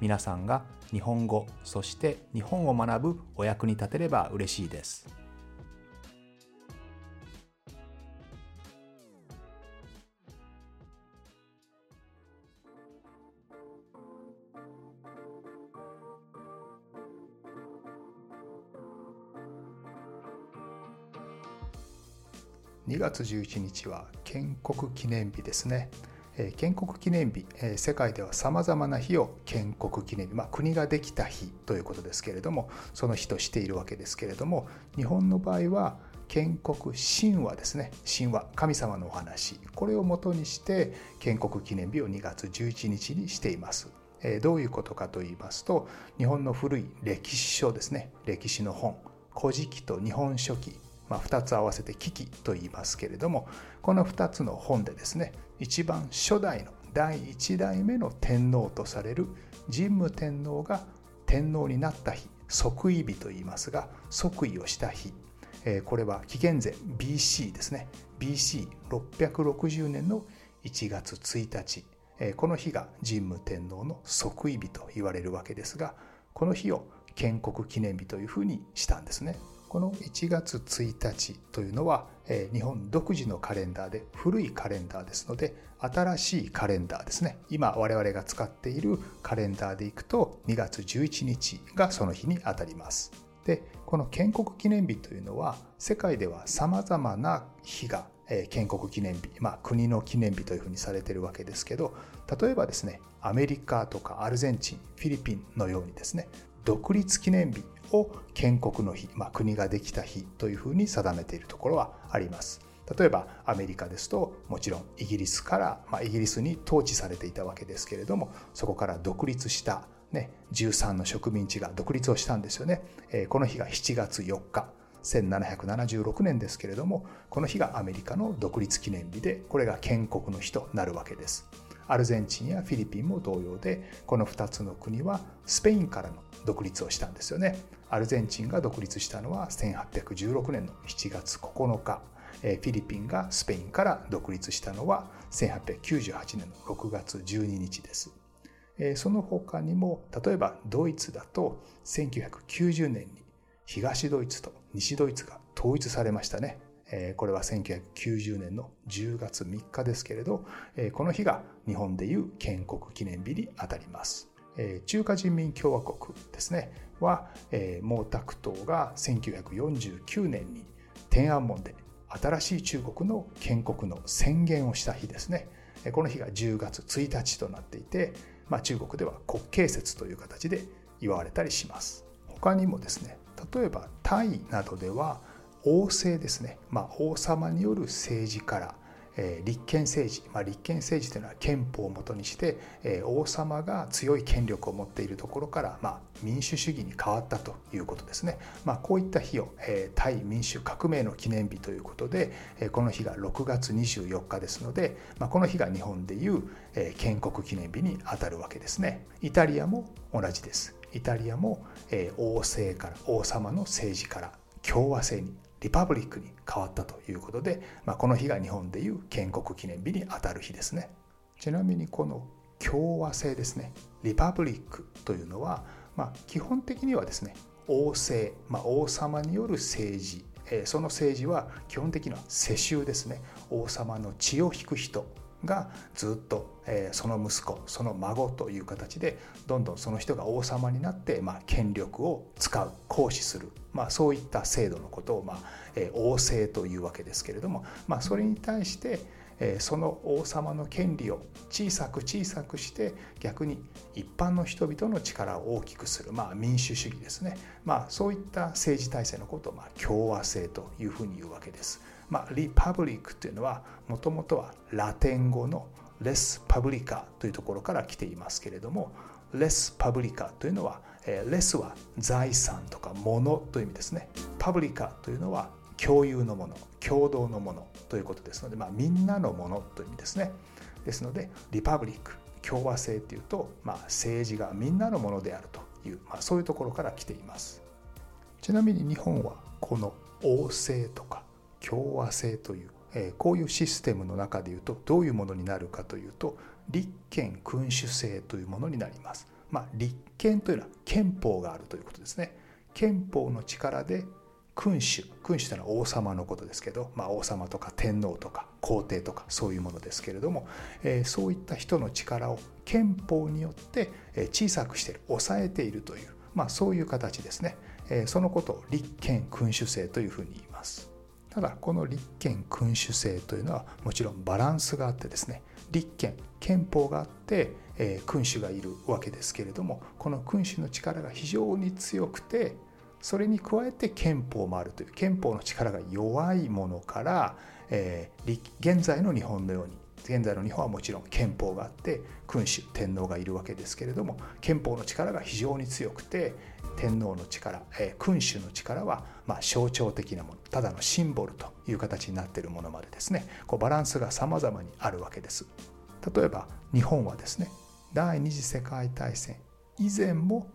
皆さんが日本語そして日本を学ぶお役に立てれば嬉しいです。2月11日は建国記念日ですね。建国記念日世界ではさまざまな日を建国記念日、まあ、国ができた日ということですけれどもその日としているわけですけれども日本の場合は建国神話ですね。神話神様のお話。これをもとにして建国記念日を2月11日にしています。どういうことかと言いますと日本の古い歴史書ですね。歴史の本「古事記」と「日本書紀」まあ、2つ合わせて「危機」と言いますけれどもこの2つの本でですね一番初代の第1代目の天皇とされる神武天皇が天皇になった日即位日と言いますが即位をした日。これは紀元前 BC ですね。BC660 年の1月1日。この日が神武天皇の即位日と言われるわけですがこの日を建国記念日というふうにしたんですね。この1月1日というのはえ日本独自のカレンダーで古いカレンダーですので新しいカレンダーですね。今我々が使っているカレンダーでいくと2月11日がその日にあたります。でこの建国記念日というのは世界ではさまざまな日が建国記念日、まあ、国の記念日というふうにされてるわけですけど例えばですねアメリカとかアルゼンチンフィリピンのようにですね独立記念日を建国の日、まあ、国ができた日というふうに定めているところはあります。例えばアメリカですともちろんイギリスから、まあ、イギリスに統治されていたわけですけれどもそこから独立したね、13の植民地が独立をしたんですよね。えー、この日が7月4日、1776年ですけれども、この日がアメリカの独立記念日で、これが建国の日となるわけです。アルゼンチンやフィリピンも同様で、この2つの国はスペインからの独立をしたんですよね。アルゼンチンが独立したのは1816年の7月9日。フィリピンがスペインから独立したのは1898年の6月12日です。その他にも例えばドイツだと1990年に東ドイツと西ドイツが統一されましたね。これは1990年の10月3日ですけれどこの日が日本でいう建国記念日にあたります。中華人民共和国ですね。は毛沢東が1949年に天安門で新しい中国の建国の宣言をした日ですね。この日が10月1日となっていて、まあ、中国では国慶節という形で祝われたりします。他にもですね例えばタイなどでは王政ですね、まあ、王様による政治からえ立憲政治、まあ、立憲政治というのは憲法をもとにして、え王様が強い権力を持っているところから、まあ、民主主義に変わったということですね、まあ、こういった日を、え対民主革命の記念日ということで、えこの日が6月24日ですので、まあ、この日が日本でいう、え建国記念日にあたるわけですね。イタリアも同じです。イタリアも、え王政から王様の政治から共和制にリパブリックに変わったということで、まあ、この日が日本でいう建国記念日にあたる日ですね。ちなみにこの共和制ですね。リパブリックというのは、まあ、基本的にはですね王政、まあ、王様による政治。その政治は基本的には世襲ですね。王様の血を引く人。がずっと、えその息子その孫という形でどんどんその人が王様になって、まあ、権力を使う行使する、まあ、そういった制度のことを、まあえ王政というわけですけれども、まあ、それに対してえその王様の権利を小さく小さくして逆に一般の人々の力を大きくする、まあ、民主主義ですね、まあ、そういった政治体制のことを、まあ、共和制というふうに言うわけです。まあ、リパブリックというのはもともとはラテン語のレス・パブリカというところから来ていますけれどもレス・パブリカというのはレスは財産とか物という意味ですね。パブリカというのは共有のもの共同のものということですので、まあ、みんなのものという意味ですね。ですのでリパブリック共和制というと、まあ、政治がみんなのものであるという、まあ、そういうところから来ています。ちなみに日本はこの王政とか共和制という、えー、こういうシステムの中でいうとどういうものになるかというと立憲君主制というものになります。まあ、立憲というのは憲法があるということですね。憲法の力で君主君主というのは王様のことですけど、まあ、王様とか天皇とか皇帝とかそういうものですけれども、えー、そういった人の力を憲法によって小さくしている抑えているという、まあ、そういう形ですね、えー、そのことを立憲君主制というふうに言いますただこの立憲君主制というのはもちろんバランスがあってですね立憲憲法があって、えー、君主がいるわけですけれどもこの君主の力が非常に強くてそれに加えて憲法もあるという憲法の力が弱いものから、えー、現在の日本のように現在の日本はもちろん憲法があって君主天皇がいるわけですけれども憲法の力が非常に強くて天皇の力、え、君主の力はまあ象徴的なものただのシンボルという形になっているものまでですねこうバランスが様々にあるわけです。例えば日本はですね第二次世界大戦以前も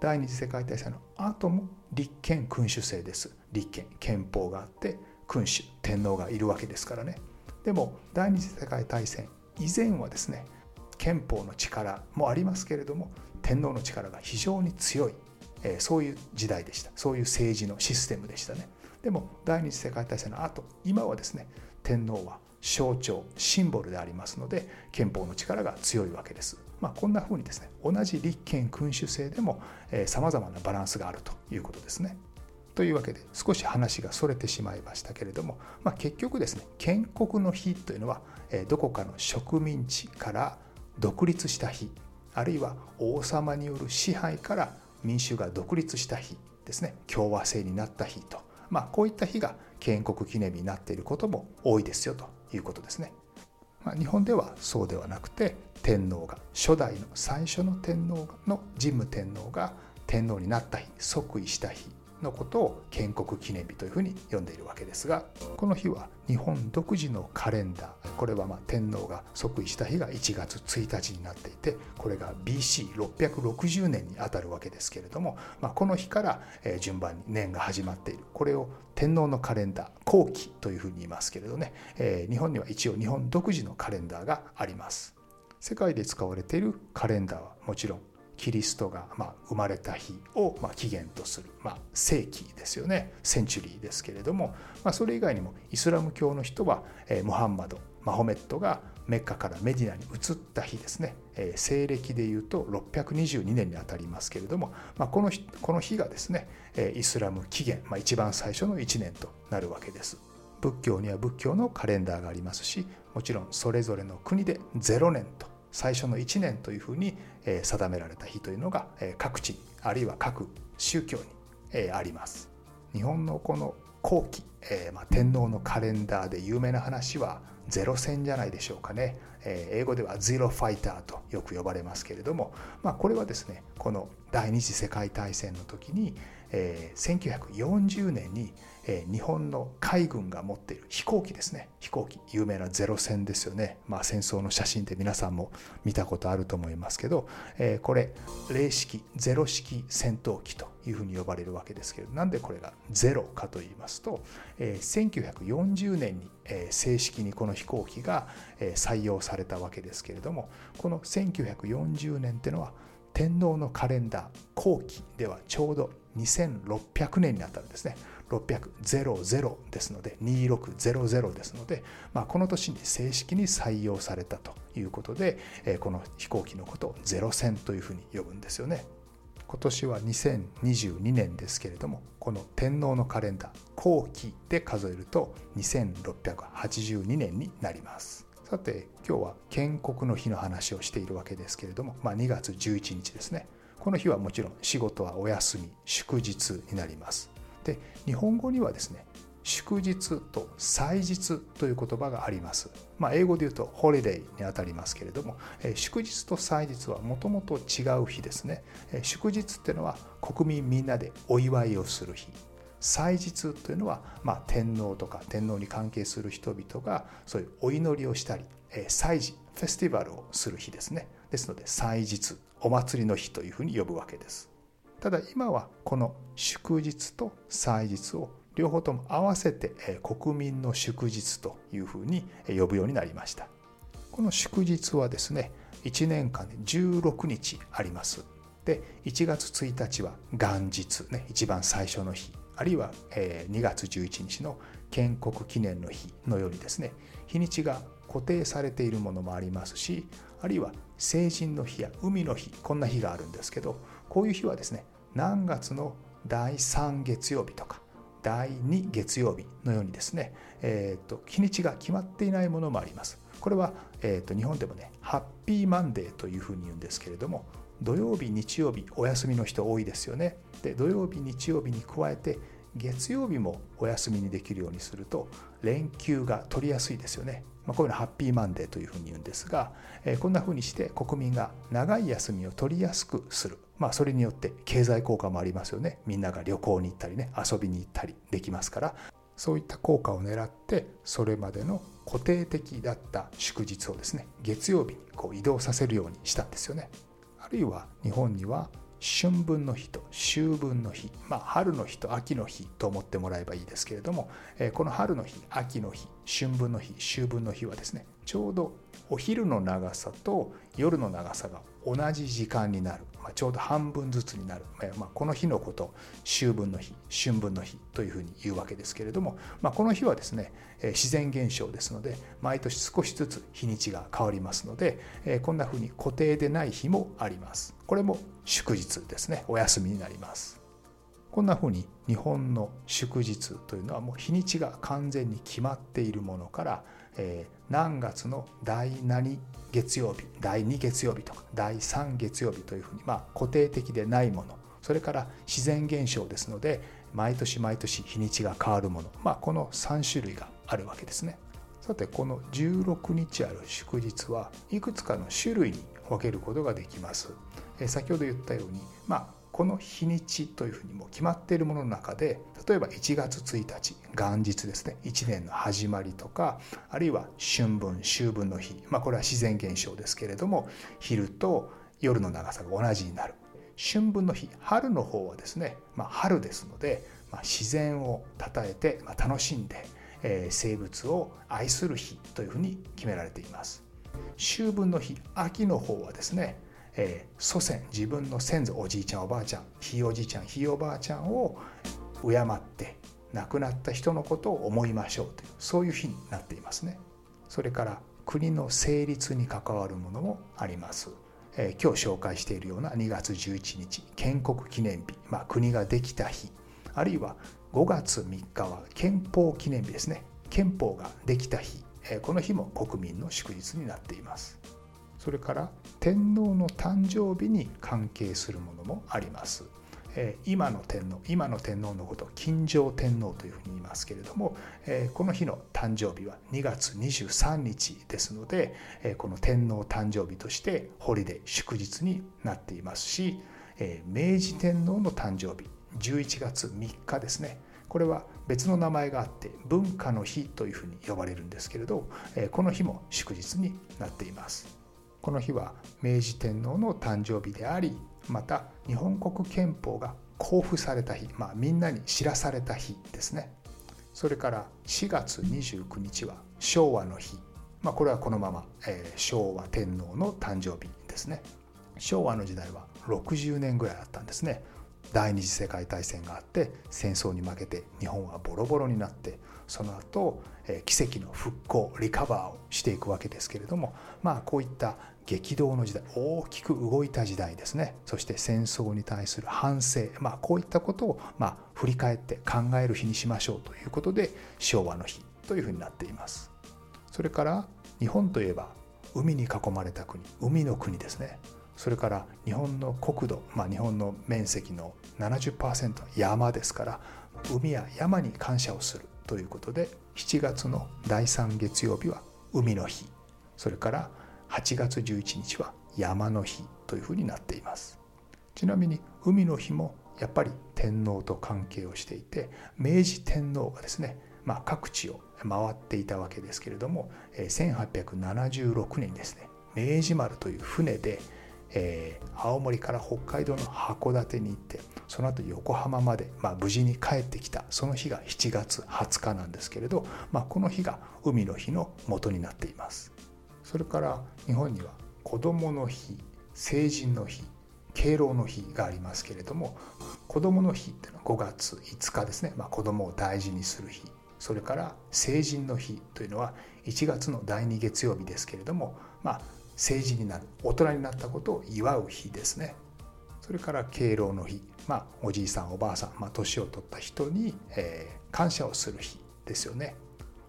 第二次世界大戦の後も立憲君主制です。立憲憲法があって君主天皇がいるわけですからね。でも第二次世界大戦以前はですね憲法の力もありますけれども天皇の力が非常に強い、えー、そういう時代でした。そういう政治のシステムでしたね。でも第二次世界大戦の後今はですね天皇は象徴シンボルでありますので憲法の力が強いわけです。まあ、こんなふうにですね同じ立憲君主制でもさまざまなバランスがあるということですね。というわけで少し話がそれてしまいましたけれども、まあ、結局ですね建国の日というのはどこかの植民地から独立した日あるいは王様による支配から民衆が独立した日ですね共和制になった日と、まあ、こういった日が建国記念日になっていることも多いですよということですね。まあ、日本ではそうではなくて天皇が初代の最初の天皇の神武天皇が天皇になった日即位した日のことを建国記念日というふうに呼んでいるわけですがこの日は日本独自のカレンダーこれはま天皇が即位した日が1月1日になっていてこれが BC660 年にあたるわけですけれども、まあ、この日から順番に年が始まっている。これを天皇のカレンダー後期というふうに言いますけれどね、えー、日本には一応日本独自のカレンダーがあります。世界で使われているカレンダーはもちろんキリストがま生まれた日をま起源とする、まあ、世紀ですよねセンチュリーですけれども、まあ、それ以外にもイスラム教の人は、えムハンマドマホメットがメッカからメディナに移った日ですね、え西暦でいうと622年にあたりますけれども、まあ、この日この日がですねイスラム起源、まあ、一番最初の1年となるわけです。仏教には仏教のカレンダーがありますしもちろんそれぞれの国で0年と最初の1年というふうに定められた日というのが各地あるいは各宗教にあります。日本のこの後期、えまあ、天皇のカレンダーで有名な話はゼロ戦じゃないでしょうかね、えー、英語ではゼロファイターとよく呼ばれますけれども、まあ、これはですねこの第二次世界大戦の時に、えー、1940年にえ日本の海軍が持っている飛行機ですね。飛行機有名なゼロ戦ですよね、まあ、戦争の写真で皆さんも見たことあると思いますけど、えこれ零式ゼロ式戦闘機というふうに呼ばれるわけですけれどなんでこれがゼロかと言いますと、え1940年に、え正式にこの飛行機が、え採用されたわけですけれどもこの1940年っていうのは天皇のカレンダー後期ではちょうど2600年にあたるんですね。600ですので2600ですので、まあ、この年に正式に採用されたということでこの飛行機のことをゼロ戦というふうに呼ぶんですよね。今年は2022年ですけれどもこの天皇のカレンダー後期で数えると2682年になります。さて今日は建国の日の話をしているわけですけれども、まあ、2月11日ですねこの日はもちろん仕事はお休み祝日になりますで日本語にはですね祝日と祭日という言葉があります。まあ、英語で言うとホリデーにあたりますけれども、祝日と祭日はもともと違う日ですね。祝日っていうのは国民みんなでお祝いをする日。祭日というのは、まあ、天皇とか天皇に関係する人々がそういうお祈りをしたり、祭事、フェスティバルをする日ですね。ですので祭日、お祭りの日というふうに呼ぶわけです。ただ今はこの祝日と祭日を両方とも合わせて国民の祝日というふうに呼ぶようになりました。この祝日はですね1年間で16日あります。で1月1日は元日ね一番最初の日。あるいは2月11日の建国記念の日のようにですね日にちが固定されているものもありますしあるいは成人の日や海の日こんな日があるんですけどこういう日はですね何月の第3月曜日とか第2月曜日のようにですね、えーと、日にちが決まっていないものもあります。これは、えーと、日本でもねハッピーマンデーというふうに言うんですけれども土曜日日曜日お休みの人多いですよね。で土曜日日曜日に加えて月曜日もお休みにできるようにすると連休が取りやすいですよね。まあ、こういうのハッピーマンデーというふうに言うんですが、え、こんなふうにして国民が長い休みを取りやすくする、まあ、それによって経済効果もありますよねみんなが旅行に行ったりね遊びに行ったりできますからそういった効果を狙ってそれまでの固定的だった祝日をですね月曜日にこう移動させるようにしたんですよね。あるいは日本には春分の日と秋分の日、まあ、春の日と秋の日と思ってもらえばいいですけれども、えこの春の日秋の日春分の日秋分の日はですねちょうどお昼の長さと夜の長さが同じ時間になる、まあ、ちょうど半分ずつになる、まあ、この日のこと秋分の日春分の日というふうに言うわけですけれども、まあ、この日はですね自然現象ですので毎年少しずつ日にちが変わりますのでこんなふうに固定でない日もあります。これも祝日ですね。お休みになります。こんなふうに日本の祝日というのはもう日にちが完全に決まっているものからえー、何月の第何月曜日第2月曜日とか第3月曜日というふうに、まあ、固定的でないものそれから自然現象ですので毎年毎年日にちが変わるもの、まあ、この3種類があるわけですね。さてこの16日ある祝日はいくつかの種類に分けることができますえ。先ほど言ったように、まあ、この日にちというふうにも決まっているものの中で例えば1月1日元日ですね1年の始まりとかあるいは春分秋分の日、まあ、これは自然現象ですけれども昼と夜の長さが同じになる。春分の日春の方はですね、まあ、春ですので、まあ、自然をたたえて、ま楽しんで、えー、生物を愛する日というふうに決められています。秋分の日秋の方はですねえー、祖先自分の先祖おじいちゃんおばあちゃんひいおじいちゃんひいおばあちゃんを敬って亡くなった人のことを思いましょうというそういう日になっていますね。それから国の成立に関わるものもあります。えー、今日紹介しているような2月11日建国記念日、まあ、国ができた日あるいは5月3日は憲法記念日ですね憲法ができた日、えー、この日も国民の祝日になっています。それから天皇の誕生日に関係するものもあります。今の天皇今の天皇のことを金城天皇というふうに言いますけれどもこの日の誕生日は2月23日ですのでこの天皇誕生日としてホリデー祝日になっていますし明治天皇の誕生日11月3日ですねこれは別の名前があって文化の日というふうに呼ばれるんですけれどこの日も祝日になっています。この日は明治天皇の誕生日でありまた日本国憲法が公布された日、まあ、みんなに知らされた日ですね。それから4月29日は昭和の日、まあ、これはこのまま、えー、昭和天皇の誕生日ですね。昭和の時代は60年ぐらいあったんですね。第二次世界大戦があって戦争に負けて日本はボロボロになってその後、奇跡の復興リカバーをしていくわけですけれどもまあこういった激動の時代大きく動いた時代ですね。そして戦争に対する反省、まあ、こういったことをまあ振り返って考える日にしましょうということで昭和の日というふうになっています。それから日本といえば海に囲まれた国海の国ですね。それから日本の国土、まあ、日本の面積の70%は山ですから海や山に感謝をするということで7月の第3月曜日は海の日。それから8月11日は山の日というふうになっています。ちなみに海の日もやっぱり天皇と関係をしていて明治天皇がですね、まあ、各地を回っていたわけですけれども1876年ですね明治丸という船で、えー、青森から北海道の函館に行ってその後横浜まで、まあ、無事に帰ってきたその日が7月20日なんですけれど、まあ、この日が海の日の元になっています。それから日本には子どもの日成人の日敬老の日がありますけれども子どもの日っていうのは5月5日ですね、まあ、子どもを大事にする日。それから成人の日というのは1月の第2月曜日ですけれども、まあ、成人になる大人になったことを祝う日ですね。それから敬老の日、まあ、おじいさんおばあさん、まあ、年を取った人に、えー、感謝をする日ですよね。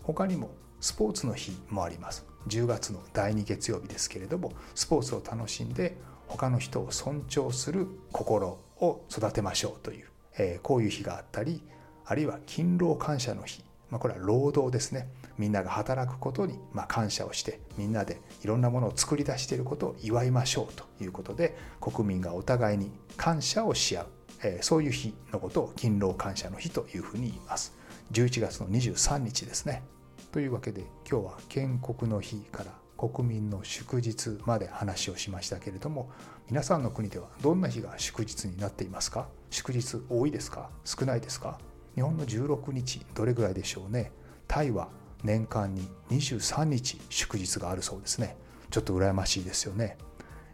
他にもスポーツの日もあります。10月の第2月曜日ですけれどもスポーツを楽しんで他の人を尊重する心を育てましょうという、えー、こういう日があったりあるいは勤労感謝の日、まあ、これは労働ですね。みんなが働くことにま感謝をしてみんなでいろんなものを作り出していることを祝いましょうということで国民がお互いに感謝をし合う、えー、そういう日のことを勤労感謝の日というふうに言います。11月の23日ですね。というわけで今日は建国の日から国民の祝日まで話をしましたけれども皆さんの国ではどんな日が祝日になっていますか？祝日多いですか？少ないですか？日本の16日どれぐらいでしょうね。タイは年間に23日祝日があるそうですね。ちょっと羨ましいですよね、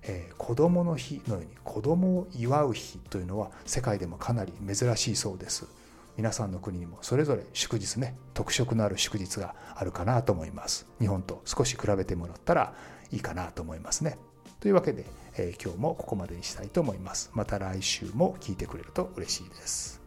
えー、子どもの日のように子どもを祝う日というのは世界でもかなり珍しいそうです。皆さんの国にもそれぞれ祝日ね特色のある祝日があるかなと思います。日本と少し比べてもらったらいいかなと思いますね。というわけで、えー、今日もここまでにしたいと思います。また来週も聞いてくれると嬉しいです。